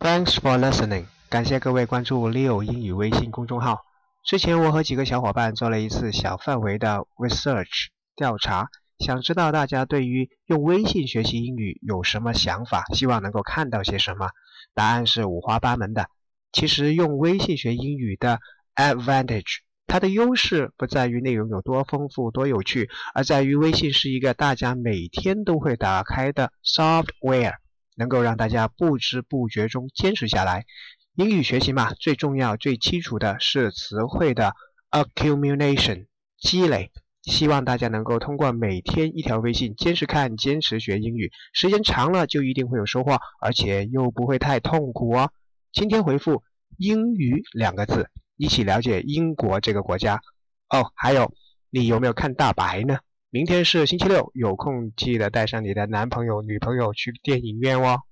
Thanks for listening，感谢各位关注 Leo 英语微信公众号。之前我和几个小伙伴做了一次小范围的 research 调查，想知道大家对于用微信学习英语有什么想法，希望能够看到些什么。答案是五花八门的。其实用微信学英语的 advantage，它的优势不在于内容有多丰富多有趣，而在于微信是一个大家每天都会打开的 software，能够让大家不知不觉中坚持下来。英语学习嘛，最重要、最基础的是词汇的 accumulation 积累。希望大家能够通过每天一条微信，坚持看、坚持学英语，时间长了就一定会有收获，而且又不会太痛苦哦。今天回复“英语”两个字，一起了解英国这个国家哦。还有，你有没有看大白呢？明天是星期六，有空记得带上你的男朋友、女朋友去电影院哦。